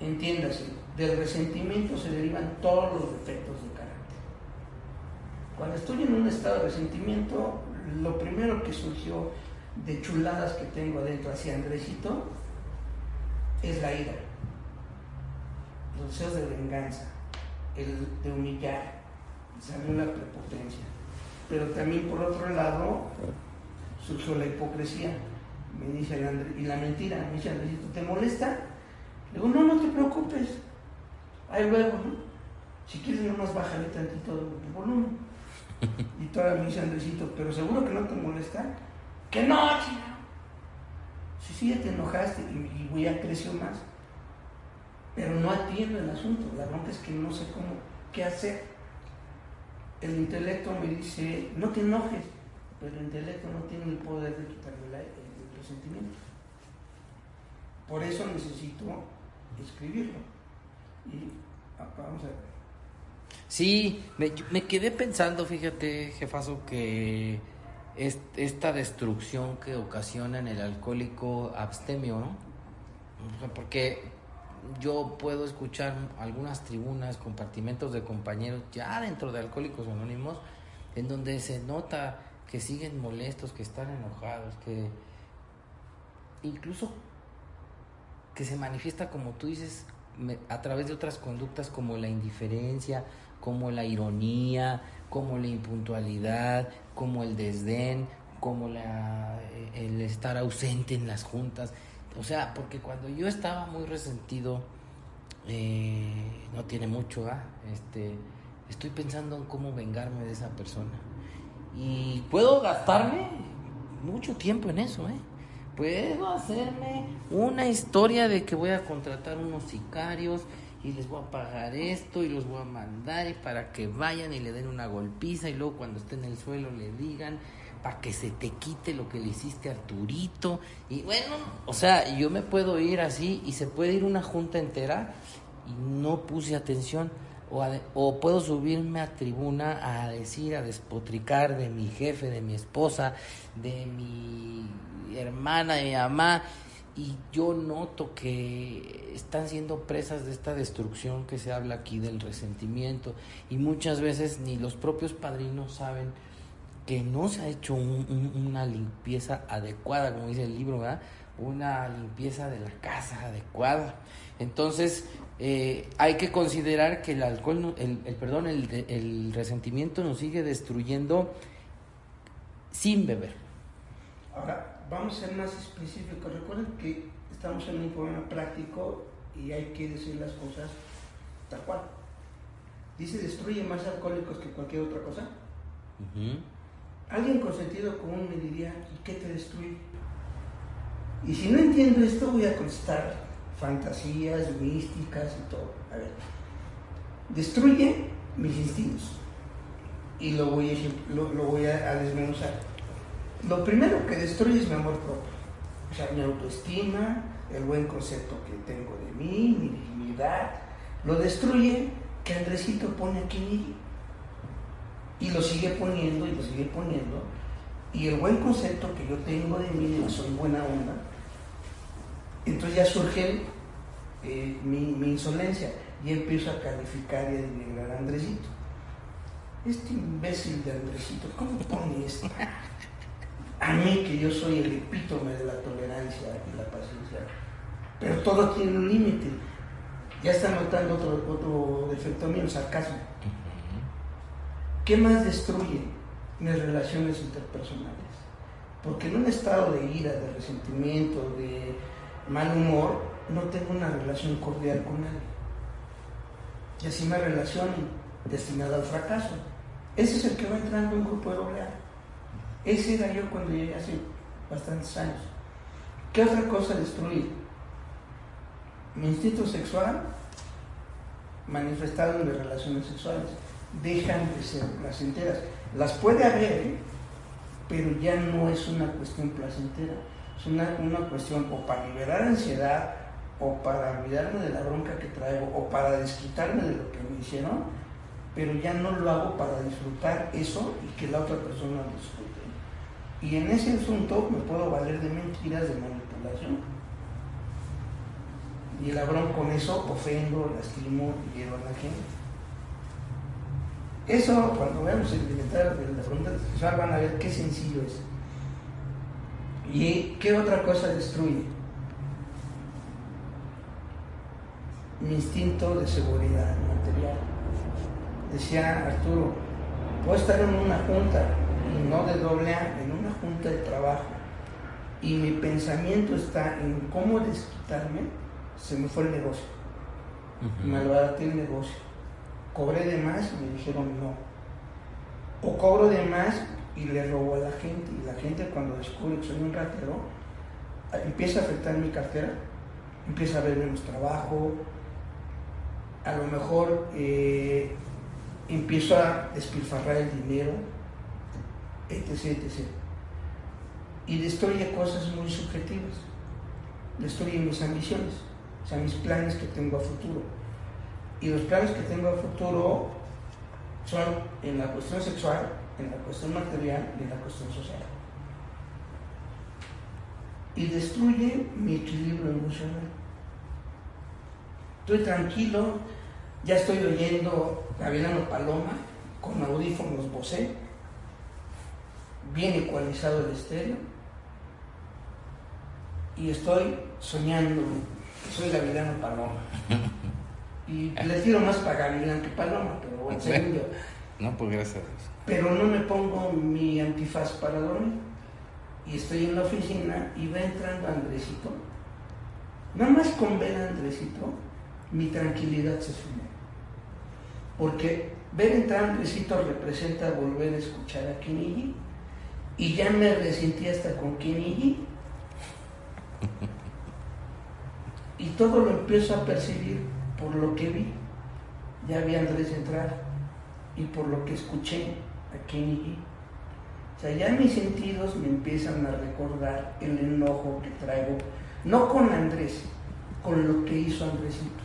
Entiéndase, del resentimiento se derivan todos los defectos de carácter. Cuando estoy en un estado de resentimiento, lo primero que surgió de chuladas que tengo adentro hacia Andresito es la ira, los deseos de venganza, el de humillar, salió la prepotencia pero también por otro lado surgió la hipocresía. Me dice Andrés, y la mentira, me dice Andresito, ¿te molesta? Le digo, no, no te preocupes. Ahí luego, ¿no? Si quieres nomás bájale tantito el volumen. Y todavía me dice Andresito, pero seguro que no te molesta. Que no, chica. Sí, sí, ya te enojaste y, y ya creció más. Pero no atiendo el asunto. La bronca es que no sé cómo, qué hacer el intelecto me dice, no te enojes, pero el intelecto no tiene el poder de quitarme el, el resentimiento. Por eso necesito escribirlo. Y ah, vamos a ver.
Sí, me, quedé pensando, fíjate, jefazo, que es, esta destrucción que ocasiona en el alcohólico abstemio, ¿no? Porque yo puedo escuchar algunas tribunas, compartimentos de compañeros ya dentro de Alcohólicos Anónimos, en donde se nota que siguen molestos, que están enojados, que incluso que se manifiesta, como tú dices, a través de otras conductas como la indiferencia, como la ironía, como la impuntualidad, como el desdén, como la, el estar ausente en las juntas. O sea, porque cuando yo estaba muy resentido, eh, no tiene mucho, ¿ah? este, estoy pensando en cómo vengarme de esa persona. Y puedo gastarme mucho tiempo en eso, ¿eh? Puedo hacerme una historia de que voy a contratar unos sicarios y les voy a pagar esto y los voy a mandar y para que vayan y le den una golpiza y luego cuando esté en el suelo le digan para que se te quite lo que le hiciste a Arturito. Y bueno, o sea, yo me puedo ir así y se puede ir una junta entera y no puse atención o, o, puedo subirme a tribuna a decir, a despotricar de mi jefe, de mi esposa, de mi hermana, de mi mamá, y yo noto que están siendo presas de esta destrucción que se habla aquí del resentimiento, y muchas veces ni los propios padrinos saben que no se ha hecho una limpieza adecuada, como dice el libro. Una limpieza de la casa adecuada. Entonces, eh, hay que considerar que el alcohol, el, perdón, el resentimiento nos sigue destruyendo sin beber.
Ahora, vamos a ser más específicos. Recuerden que estamos en un programa práctico y hay que decir las cosas tal cual. Dice, destruye más alcohólicos que cualquier otra cosa. Alguien con sentido común me diría, ¿y qué te destruye? Y si no entiendo esto, voy a contestar fantasías místicas y todo. A ver, destruye mis instintos y lo voy a, lo, voy a, desmenuzar. Lo primero que destruye es mi amor propio, o sea, mi autoestima, el buen concepto que tengo de mí, mi dignidad. Lo destruye que Andresito pone aquí y lo sigue poniendo y lo sigue poniendo. Y el buen concepto que yo tengo de mí, de soy buena onda, entonces ya surge eh, mi, insolencia y empiezo a calificar y a denigrar a Andresito. Este imbécil de Andresito, ¿cómo pone esto? A mí que yo soy el epítome de la tolerancia y la paciencia. Pero todo tiene un límite. Ya está notando otro, otro defecto mío, sarcasmo. ¿Qué más destruye mis relaciones interpersonales? Porque en un estado de ira, de resentimiento, de mal humor, no tengo una relación cordial con nadie. Y así me relaciono destinada al fracaso. Ese es el que va entrando en un grupo de doble A. Ese era yo cuando llegué hace bastantes años. ¿Qué otra cosa destruir? Mi instinto sexual manifestado en mis relaciones sexuales. Dejan de ser placenteras. Las puede haber, pero ya no es una cuestión placentera es una, una cuestión o para liberar ansiedad o para olvidarme de la bronca que traigo o para desquitarme de lo que me hicieron, pero ya no lo hago para disfrutar eso y que la otra persona lo disfrute. Y en ese asunto me puedo valer de mentiras, de manipulación. Y el abrón con eso ofendo, lastimo y llevo a la gente. Eso, cuando veamos el bienestar de la pregunta sexual, van a ver qué sencillo es. ¿Y qué otra cosa destruye? Mi instinto de seguridad material. Decía Arturo, puedo estar en una junta, y no de doble A, junta de trabajo, y mi pensamiento está en cómo desquitarme, se me fue el negocio. Me lo el negocio. Cobré de más y me dijeron no. O cobro de más y le robo a la gente. Y la gente cuando descubre que soy un ratero, empieza a afectar mi cartera, empieza a ver menos trabajo, a lo mejor eh, empiezo a despilfarrar el dinero, etc, etc. Y destruye cosas muy subjetivas, destruye mis ambiciones, o sea, mis planes que tengo a futuro. Y los planes que tengo a futuro son en la cuestión sexual, en la cuestión material y en la cuestión social. Y destruye mi equilibrio emocional. Estoy tranquilo, ya estoy oyendo Gavilano Paloma con audífonos Bose, bien ecualizado el estéreo, y estoy soñando soy Gavilano Paloma. Y le tiro más para Gavilán que Paloma, pero bueno, según yo.
No, pues gracias
Pero no me pongo mi antifaz para dormir. Y estoy en la oficina y va entrando Andresito. Nada más con ver a Andresito, mi tranquilidad se sube. Porque ver entrar a Andresito representa volver a escuchar a Kinigi. Y ya me resentí hasta con Kinigi. Y todo lo empiezo a percibir por lo que vi. Ya vi a Andrés entrar y por lo que escuché aquí. O sea, ya mis sentidos me empiezan a recordar el enojo que traigo, no con Andrés, con lo que hizo Andresito.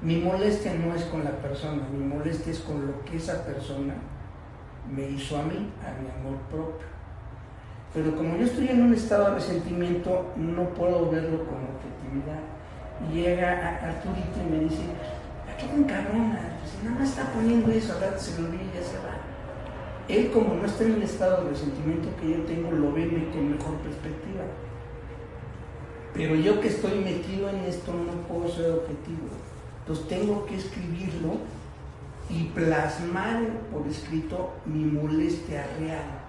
Mi molestia no es con la persona, mi molestia es con lo que esa persona me hizo a mí, a mi amor propio. Pero como yo estoy en un estado de resentimiento, no puedo verlo con objetividad. Llega Arturito y me dice, ¿a qué me encabrona? Nada más está poniendo eso, ahora se lo olvida y ya se va. Él como no está en el estado de resentimiento que yo tengo, lo ve con mejor perspectiva. Pero yo que estoy metido en esto no puedo ser objetivo. Entonces tengo que escribirlo y plasmar por escrito mi molestia real.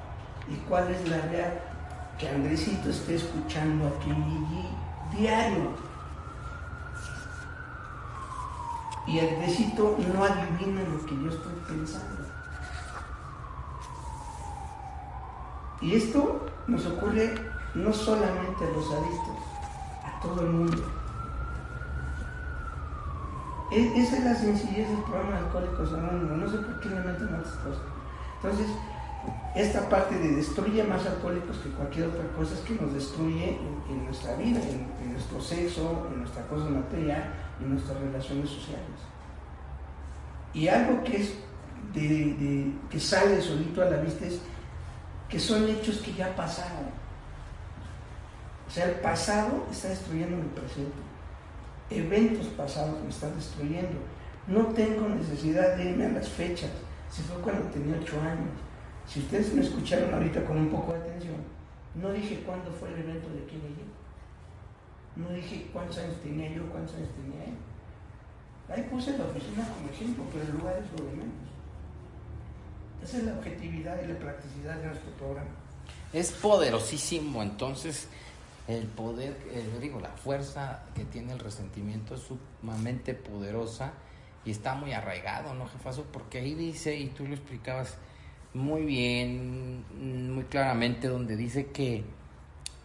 ¿Y cuál es la real? Que Andresito esté escuchando aquí diario. Y Andresito no adivina lo que yo estoy pensando. Y esto nos ocurre no solamente a los adictos, a todo el mundo. esa es la sencillez del programa de Alcohólicos Anónimos. No sé por qué le meten otras cosas. Entonces, esta parte de destruye más alcohólicos que cualquier otra cosa es que nos destruye en, nuestra vida, en, nuestro sexo, en nuestra cosa material, en nuestras relaciones sociales. Y algo que es de, que sale solito a la vista es que son hechos que ya pasaron. O sea, el pasado está destruyendo mi presente. Eventos pasados me están destruyendo. No tengo necesidad de irme a las fechas. Si fue cuando tenía ocho años. Si ustedes me escucharon ahorita con un poco de atención, no dije cuándo fue el evento de quién y yo. No dije cuántos años tenía yo, cuántos años tenía él. Ahí puse la oficina como ejemplo, pero el lugar es lo de menos. Esa es la objetividad y la practicidad de nuestro programa.
Es poderosísimo, entonces el poder, digo, la fuerza que tiene el resentimiento es sumamente poderosa y está muy arraigado, ¿no, jefazo? Porque ahí dice, y tú lo explicabas muy bien, muy claramente, donde dice que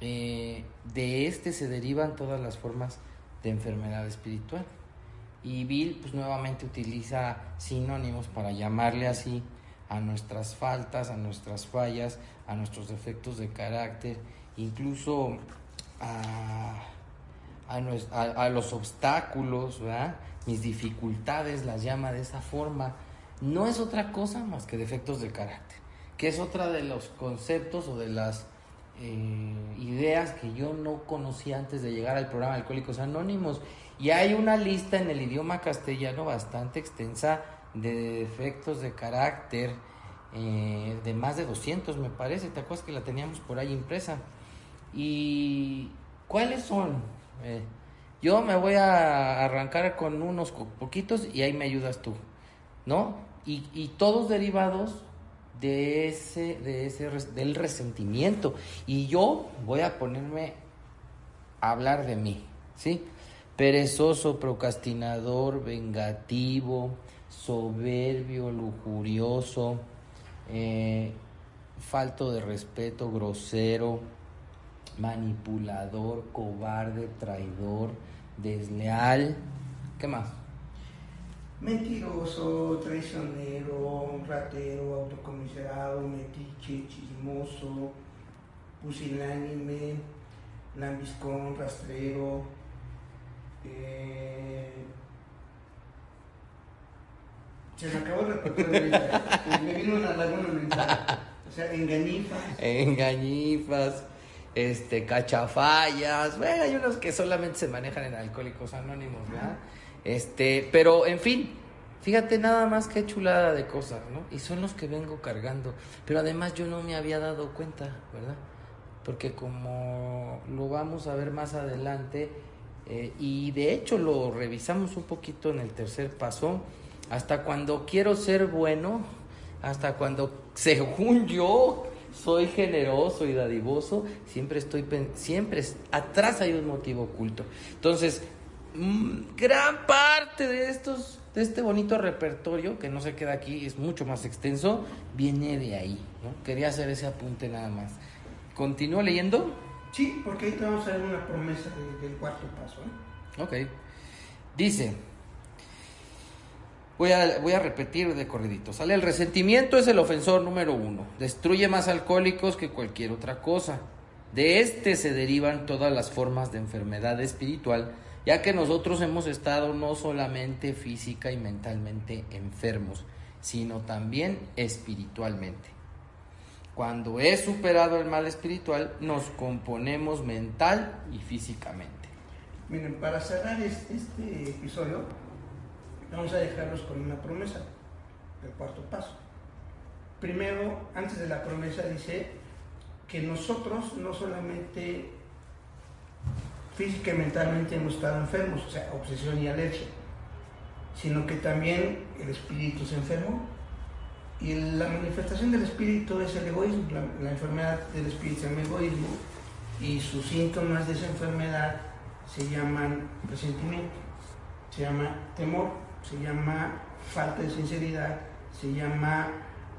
eh, de este se derivan todas las formas de enfermedad espiritual. Y Bill, pues nuevamente utiliza sinónimos para llamarle así a nuestras faltas, a nuestras fallas, a nuestros defectos de carácter, incluso a, a, los obstáculos, mis dificultades, las llama de esa forma. No es otra cosa más que defectos de carácter, que es otra de los conceptos o de las eh, ideas que yo no conocía antes de llegar al programa Alcohólicos Anónimos. Y hay una lista en el idioma castellano bastante extensa de defectos de carácter, eh, de más de 200 me parece, ¿te acuerdas que la teníamos por ahí impresa? ¿Y cuáles son? Eh, yo me voy a arrancar con unos poquitos y ahí me ayudas tú, ¿no? Y, todos derivados de ese, de ese, del resentimiento. Y yo voy a ponerme a hablar de mí, ¿sí? Perezoso, procrastinador, vengativo, soberbio, lujurioso, eh, falto de respeto, grosero, manipulador, cobarde, traidor, desleal. ¿Qué más?
Mentiroso, traicionero, ratero, autocomiserado, metiche, chismoso, pusilánime, lambiscón, rastrero, eh, se me acabó el repertorio Me vino una laguna mental. O sea, engañifas.
Engañifas, este, cachafallas. Bueno, hay unos que solamente se manejan en Alcohólicos Anónimos, ¿verdad? Este, pero en fin, fíjate nada más que chulada de cosas, ¿no? Y son los que vengo cargando. Pero además yo no me había dado cuenta, ¿verdad? Porque como lo vamos a ver más adelante, eh, y de hecho lo revisamos un poquito en el tercer paso, hasta cuando quiero ser bueno, hasta cuando según yo soy generoso y dadivoso, siempre estoy siempre atrás hay un motivo oculto. Entonces, gran parte de estos de este bonito repertorio que no se queda aquí, es mucho más extenso, viene de ahí, Quería hacer ese apunte nada más. ¿Continúo leyendo?
Sí, porque ahí te vamos a dar una promesa del cuarto paso. ¿eh?
Ok. Dice, Voy a, voy a repetir de corridito. Sale, el resentimiento es el ofensor número uno. Destruye más alcohólicos que cualquier otra cosa. De este se derivan todas las formas de enfermedad espiritual ya que nosotros hemos estado no solamente física y mentalmente enfermos, sino también espiritualmente. Cuando es superado el mal espiritual, nos componemos mental y físicamente.
Miren, para cerrar este, este episodio, vamos a dejarlos con una promesa, el cuarto paso. Primero, antes de la promesa, dice que nosotros no solamente física y mentalmente hemos estado enfermos, o sea, obsesión y alergia, sino que también el espíritu se enfermó. Y la manifestación del espíritu es el egoísmo, la, enfermedad del espíritu es el egoísmo, y sus síntomas de esa enfermedad se llaman resentimiento, se llama temor, se llama falta de sinceridad, se llama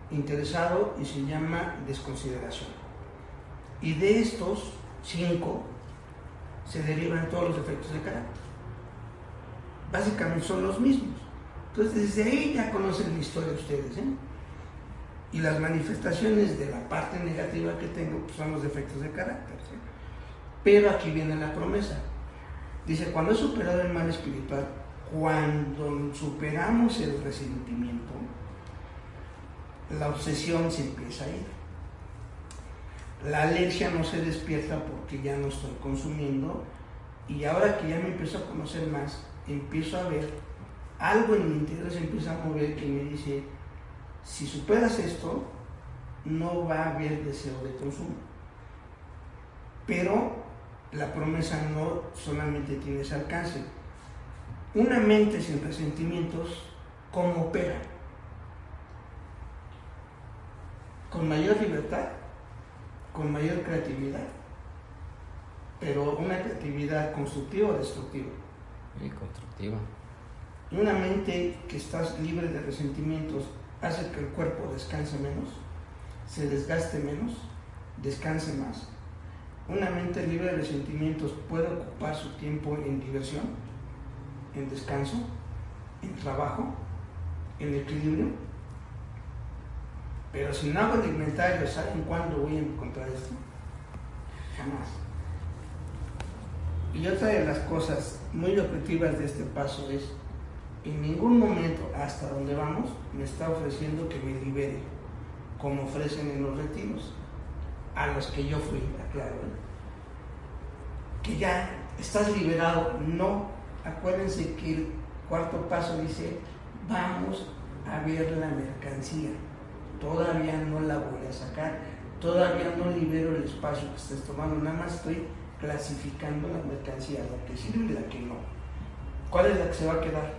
interesado y se llama desconsideración. Y de estos cinco se derivan todos los efectos de carácter. Básicamente son los mismos. Entonces desde ahí ya conocen la historia ustedes. ¿eh? Y las manifestaciones de la parte negativa que tengo pues, son los efectos de carácter. Pero aquí viene la promesa. Dice, cuando he superado el mal espiritual, cuando superamos el resentimiento, la obsesión se empieza a ir. La alergia no se despierta porque ya no estoy consumiendo y ahora que ya me empiezo a conocer más, empiezo a ver algo en mi interior se empieza a mover que me dice, si superas esto, no va a haber deseo de consumo. Pero la promesa no solamente tiene ese alcance. Una mente sin resentimientos, ¿cómo opera? Con mayor libertad, con mayor creatividad, pero una creatividad constructiva o destructiva.
Y constructiva.
Una mente que está libre de resentimientos hace que el cuerpo descanse menos, se desgaste menos, descanse más. Una mente libre de resentimientos puede ocupar su tiempo en diversión, en descanso, en trabajo, en equilibrio. Pero si no hago el inventario, ¿saben cuándo voy a encontrar esto? Jamás. Y otra de las cosas muy objetivas de este paso es, en ningún momento hasta donde vamos me está ofreciendo que me libere, como ofrecen en los retiros, a los que yo fui, aclaro. ¿eh? Que ya estás liberado, no. Acuérdense que el cuarto paso dice, vamos a ver la mercancía. Todavía no la voy a sacar, todavía no libero el espacio que estés tomando, nada más estoy clasificando la mercancía, la que sirve y la que no. ¿Cuál es la que se va a quedar?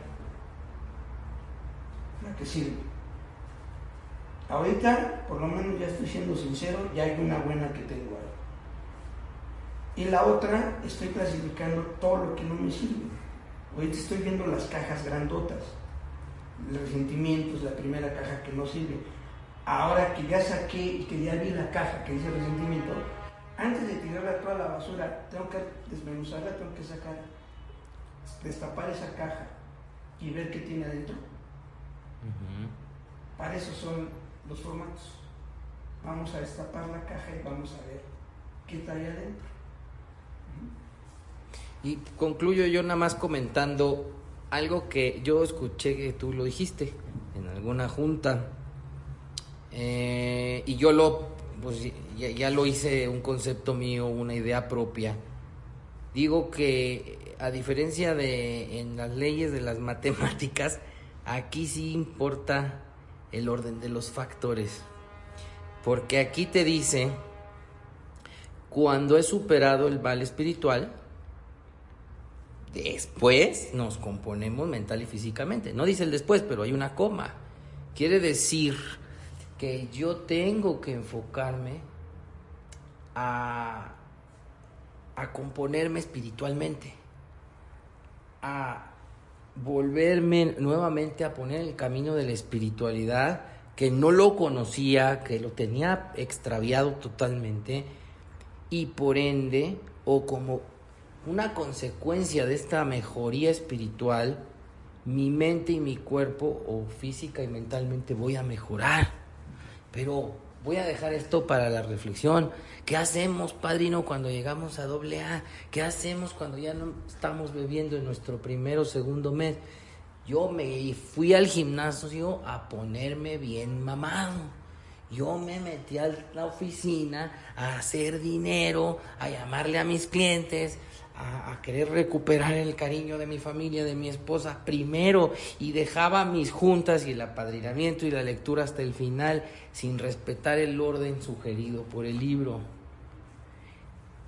La que sirve. Ahorita, por lo menos ya estoy siendo sincero, ya hay una buena que tengo ahí. Y la otra, estoy clasificando todo lo que no me sirve. Ahorita estoy viendo las cajas grandotas, los resentimientos, la primera caja que no sirve. Ahora que ya saqué y que ya vi la caja que dice resentimiento, antes de tirarla toda la basura, tengo que desmenuzarla, tengo que sacar, destapar esa caja y ver qué tiene adentro. Para eso son los formatos. Vamos a destapar la caja y vamos a ver qué trae adentro.
Y concluyo yo nada más comentando algo que yo escuché que tú lo dijiste en alguna junta. Eh, y yo lo pues ya, lo hice un concepto mío, una idea propia. Digo que a diferencia de en las leyes de las matemáticas, aquí sí importa el orden de los factores. Porque aquí te dice, cuando he superado el mal espiritual, después nos componemos mental y físicamente. No dice el después, pero hay una coma. Quiere decir que yo tengo que enfocarme a, a componerme espiritualmente, a volverme nuevamente a poner el camino de la espiritualidad, que no lo conocía, que lo tenía extraviado totalmente, y por ende, o como una consecuencia de esta mejoría espiritual, mi mente y mi cuerpo, o física y mentalmente, voy a mejorar. Pero voy a dejar esto para la reflexión. ¿Qué hacemos, padrino, cuando llegamos a doble A? ¿Qué hacemos cuando ya no estamos bebiendo en nuestro primero o segundo mes? Yo me fui al gimnasio a ponerme bien mamado yo me metí a la oficina a hacer dinero, a llamarle a mis clientes, a, querer recuperar el cariño de mi familia, de mi esposa primero, y dejaba mis juntas y el apadrinamiento y la lectura hasta el final sin respetar el orden sugerido por el libro.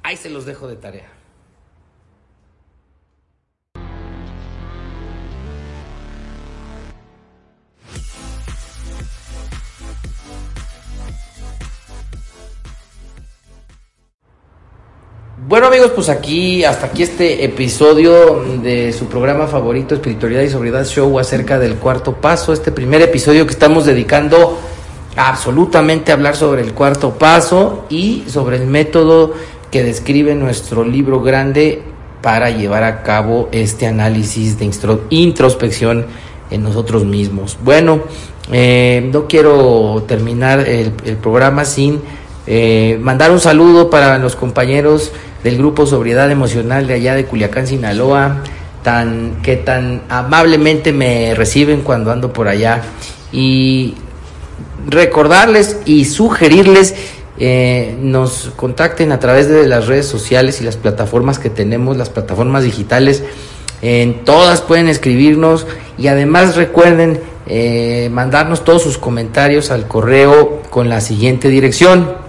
Ahí se los dejo de tarea. Bueno amigos, pues aquí, hasta aquí este episodio de su programa favorito, Espiritualidad y Sobriedad Show, acerca del cuarto paso, este primer episodio que estamos dedicando absolutamente a hablar sobre el cuarto paso y sobre el método que describe nuestro libro grande para llevar a cabo este análisis de introspección en nosotros mismos. Bueno, eh, no quiero terminar el, programa sin eh, mandar un saludo para los compañeros del grupo Sobriedad Emocional de allá de Culiacán, Sinaloa, tan, que tan amablemente me reciben cuando ando por allá. Y recordarles y sugerirles eh, nos contacten a través de las redes sociales y las plataformas que tenemos, las plataformas digitales. En todas pueden escribirnos y además recuerden eh, mandarnos todos sus comentarios al correo con la siguiente dirección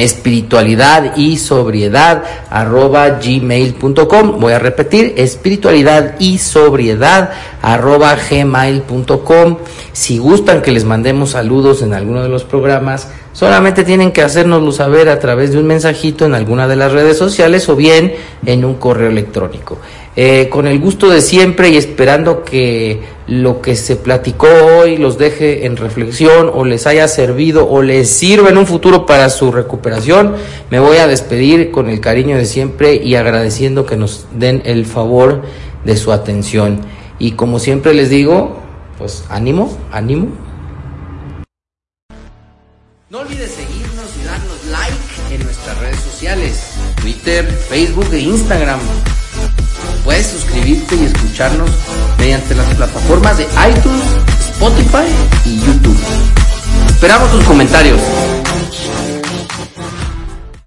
espiritualidad y sobriedad arroba gmail.com voy a repetir espiritualidad y sobriedad arroba gmail.com si gustan que les mandemos saludos en alguno de los programas solamente tienen que hacérnoslo saber a través de un mensajito en alguna de las redes sociales o bien en un correo electrónico eh, con el gusto de siempre y esperando que lo que se platicó hoy los deje en reflexión o les haya servido o les sirva en un futuro para su recuperación, me voy a despedir con el cariño de siempre y agradeciendo que nos den el favor de su atención. Y como siempre les digo, pues ánimo, ánimo. No olvides seguirnos y darnos like en nuestras redes sociales, Twitter, Facebook e Instagram puedes suscribirte y escucharnos mediante las plataformas de iTunes, Spotify y YouTube. Esperamos tus comentarios.